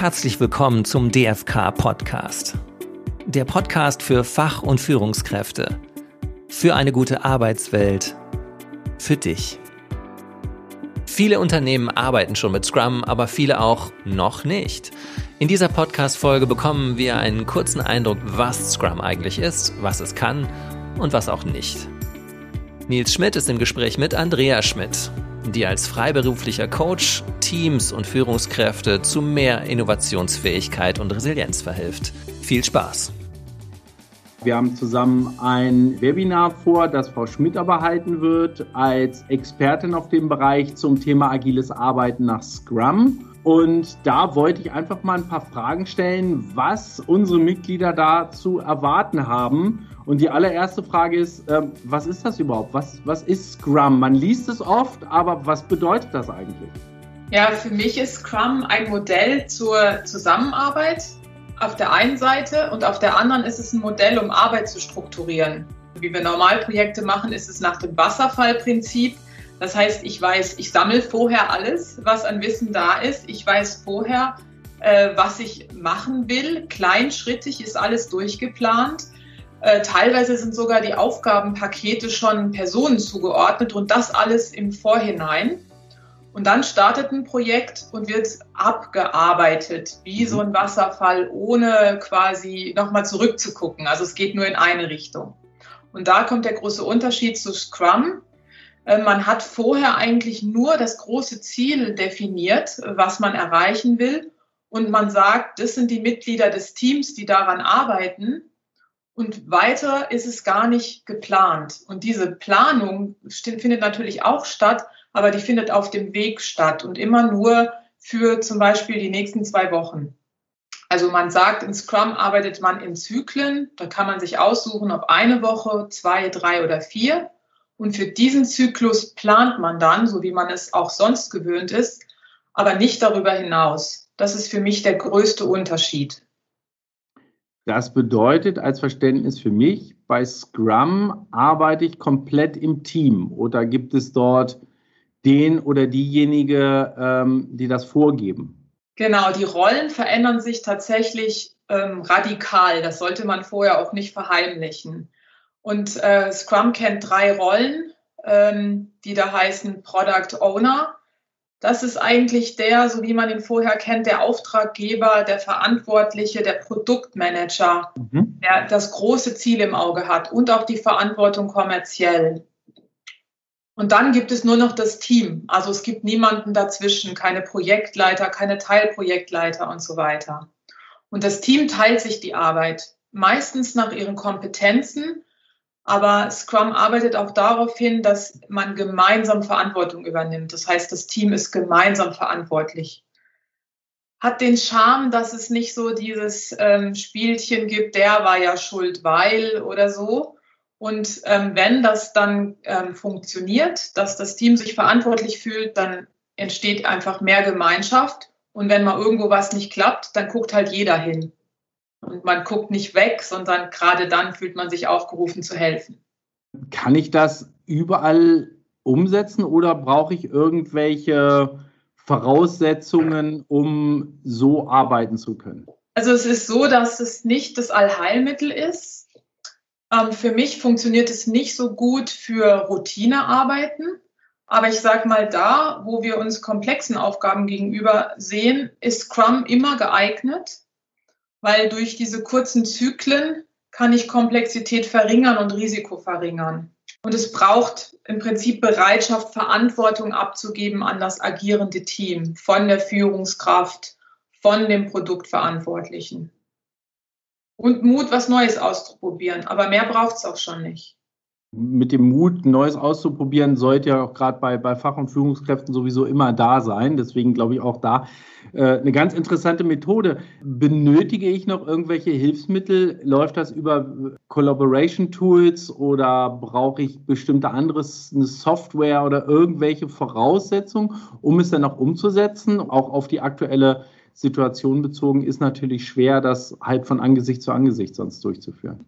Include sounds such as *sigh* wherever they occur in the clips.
herzlich willkommen zum DFK Podcast. Der Podcast für Fach- und Führungskräfte. Für eine gute Arbeitswelt. Für dich. Viele Unternehmen arbeiten schon mit Scrum, aber viele auch noch nicht. In dieser Podcast-Folge bekommen wir einen kurzen Eindruck, was Scrum eigentlich ist, was es kann und was auch nicht. Nils Schmidt ist im Gespräch mit Andrea Schmidt, die als freiberuflicher Coach Teams und Führungskräfte zu mehr Innovationsfähigkeit und Resilienz verhilft. Viel Spaß! Wir haben zusammen ein Webinar vor, das Frau Schmidt aber halten wird, als Expertin auf dem Bereich zum Thema agiles Arbeiten nach Scrum. Und da wollte ich einfach mal ein paar Fragen stellen, was unsere Mitglieder da zu erwarten haben. Und die allererste Frage ist, äh, was ist das überhaupt? Was, was ist Scrum? Man liest es oft, aber was bedeutet das eigentlich? Ja, für mich ist Scrum ein Modell zur Zusammenarbeit auf der einen Seite und auf der anderen ist es ein Modell, um Arbeit zu strukturieren. Wie wir Normalprojekte machen, ist es nach dem Wasserfallprinzip. Das heißt, ich weiß, ich sammle vorher alles, was an Wissen da ist. Ich weiß vorher, äh, was ich machen will. Kleinschrittig ist alles durchgeplant. Äh, teilweise sind sogar die Aufgabenpakete schon Personen zugeordnet und das alles im Vorhinein. Und dann startet ein Projekt und wird abgearbeitet, wie so ein Wasserfall, ohne quasi nochmal zurückzugucken. Also es geht nur in eine Richtung. Und da kommt der große Unterschied zu Scrum. Äh, man hat vorher eigentlich nur das große Ziel definiert, was man erreichen will. Und man sagt, das sind die Mitglieder des Teams, die daran arbeiten. Und weiter ist es gar nicht geplant. Und diese Planung findet natürlich auch statt, aber die findet auf dem Weg statt und immer nur für zum Beispiel die nächsten zwei Wochen. Also man sagt, in Scrum arbeitet man in Zyklen. Da kann man sich aussuchen, ob eine Woche, zwei, drei oder vier. Und für diesen Zyklus plant man dann, so wie man es auch sonst gewöhnt ist, aber nicht darüber hinaus. Das ist für mich der größte Unterschied. Das bedeutet als Verständnis für mich, bei Scrum arbeite ich komplett im Team oder gibt es dort den oder diejenige, ähm, die das vorgeben. Genau, die Rollen verändern sich tatsächlich ähm, radikal. Das sollte man vorher auch nicht verheimlichen. Und äh, Scrum kennt drei Rollen, ähm, die da heißen Product Owner. Das ist eigentlich der, so wie man ihn vorher kennt, der Auftraggeber, der Verantwortliche, der Produktmanager, mhm. der das große Ziel im Auge hat und auch die Verantwortung kommerziell. Und dann gibt es nur noch das Team. Also es gibt niemanden dazwischen, keine Projektleiter, keine Teilprojektleiter und so weiter. Und das Team teilt sich die Arbeit, meistens nach ihren Kompetenzen. Aber Scrum arbeitet auch darauf hin, dass man gemeinsam Verantwortung übernimmt. Das heißt, das Team ist gemeinsam verantwortlich. Hat den Charme, dass es nicht so dieses ähm, Spielchen gibt, der war ja schuld, weil oder so, und ähm, wenn das dann ähm, funktioniert, dass das Team sich verantwortlich fühlt, dann entsteht einfach mehr Gemeinschaft. Und wenn mal irgendwo was nicht klappt, dann guckt halt jeder hin. Und man guckt nicht weg, sondern gerade dann fühlt man sich aufgerufen zu helfen. Kann ich das überall umsetzen oder brauche ich irgendwelche Voraussetzungen, um so arbeiten zu können? Also es ist so, dass es nicht das Allheilmittel ist ähm, für mich funktioniert es nicht so gut für Routinearbeiten. Aber ich sage mal, da, wo wir uns komplexen Aufgaben gegenüber sehen, ist Scrum immer geeignet, weil durch diese kurzen Zyklen kann ich Komplexität verringern und Risiko verringern. Und es braucht im Prinzip Bereitschaft, Verantwortung abzugeben an das agierende Team, von der Führungskraft, von dem Produktverantwortlichen und Mut, was Neues auszuprobieren. Aber mehr braucht es auch schon nicht. Mit dem Mut, Neues auszuprobieren, sollte ja auch gerade bei, bei Fach- und Führungskräften sowieso immer da sein. Deswegen glaube ich auch da eine ganz interessante Methode. Benötige ich noch irgendwelche Hilfsmittel? Läuft das über Collaboration Tools oder brauche ich bestimmte anderes, eine Software oder irgendwelche Voraussetzungen, um es dann auch umzusetzen, auch auf die aktuelle Situation bezogen ist natürlich schwer, das halt von Angesicht zu Angesicht sonst durchzuführen.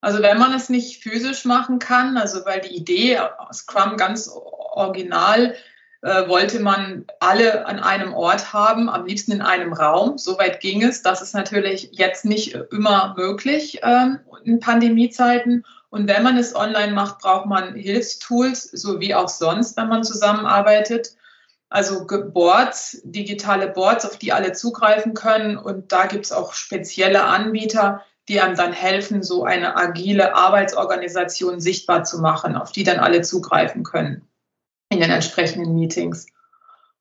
Also wenn man es nicht physisch machen kann, also weil die Idee Scrum ganz original äh, wollte man alle an einem Ort haben, am liebsten in einem Raum. Soweit ging es. Das ist natürlich jetzt nicht immer möglich ähm, in Pandemiezeiten. Und wenn man es online macht, braucht man Hilfstools, so wie auch sonst, wenn man zusammenarbeitet. Also Boards, digitale Boards, auf die alle zugreifen können. Und da gibt es auch spezielle Anbieter, die einem dann helfen, so eine agile Arbeitsorganisation sichtbar zu machen, auf die dann alle zugreifen können in den entsprechenden Meetings.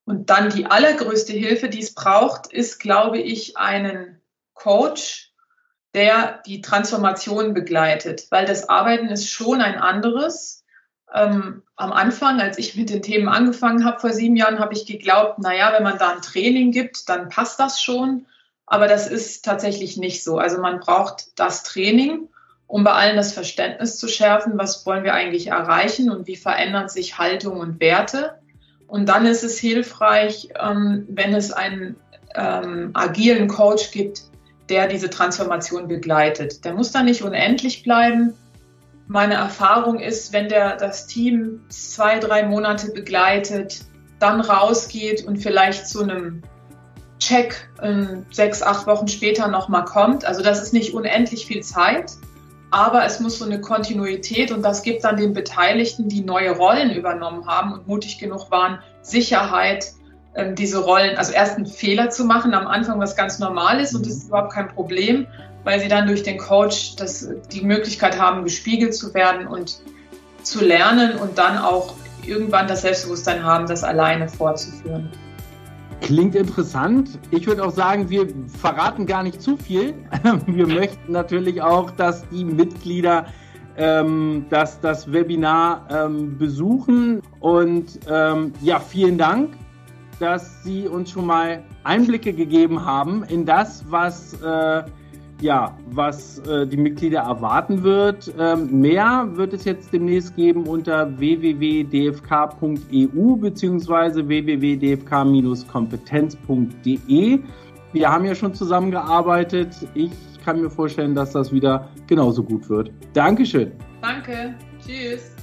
Und dann die allergrößte Hilfe, die es braucht, ist, glaube ich, einen Coach, der die Transformation begleitet, weil das Arbeiten ist schon ein anderes. Ähm, am Anfang, als ich mit den Themen angefangen habe vor sieben Jahren, habe ich geglaubt, naja, wenn man da ein Training gibt, dann passt das schon. Aber das ist tatsächlich nicht so. Also man braucht das Training, um bei allen das Verständnis zu schärfen, was wollen wir eigentlich erreichen und wie verändern sich Haltung und Werte. Und dann ist es hilfreich, ähm, wenn es einen ähm, agilen Coach gibt, der diese Transformation begleitet. Der muss da nicht unendlich bleiben. Meine Erfahrung ist, wenn der das Team zwei, drei Monate begleitet, dann rausgeht und vielleicht zu einem Check ähm, sechs, acht Wochen später nochmal kommt. Also das ist nicht unendlich viel Zeit, aber es muss so eine Kontinuität und das gibt dann den Beteiligten, die neue Rollen übernommen haben und mutig genug waren, Sicherheit, ähm, diese Rollen, also erst einen Fehler zu machen am Anfang, was ganz normal ist und das ist überhaupt kein Problem, weil sie dann durch den Coach das, die Möglichkeit haben, gespiegelt zu werden und zu lernen und dann auch irgendwann das Selbstbewusstsein haben, das alleine fortzuführen. Klingt interessant. Ich würde auch sagen, wir verraten gar nicht zu viel. *laughs* Wir möchten natürlich auch, dass die Mitglieder ähm, das, das Webinar ähm, besuchen. Und ähm, ja, vielen Dank, dass Sie uns schon mal Einblicke gegeben haben in das, was äh, ja, was äh, die Mitglieder erwarten wird. Ähm, mehr wird es jetzt demnächst geben unter www.dfk.eu bzw. www.dfk-kompetenz.de. Wir haben ja schon zusammengearbeitet. Ich kann mir vorstellen, dass das wieder genauso gut wird. Dankeschön. Danke. Tschüss.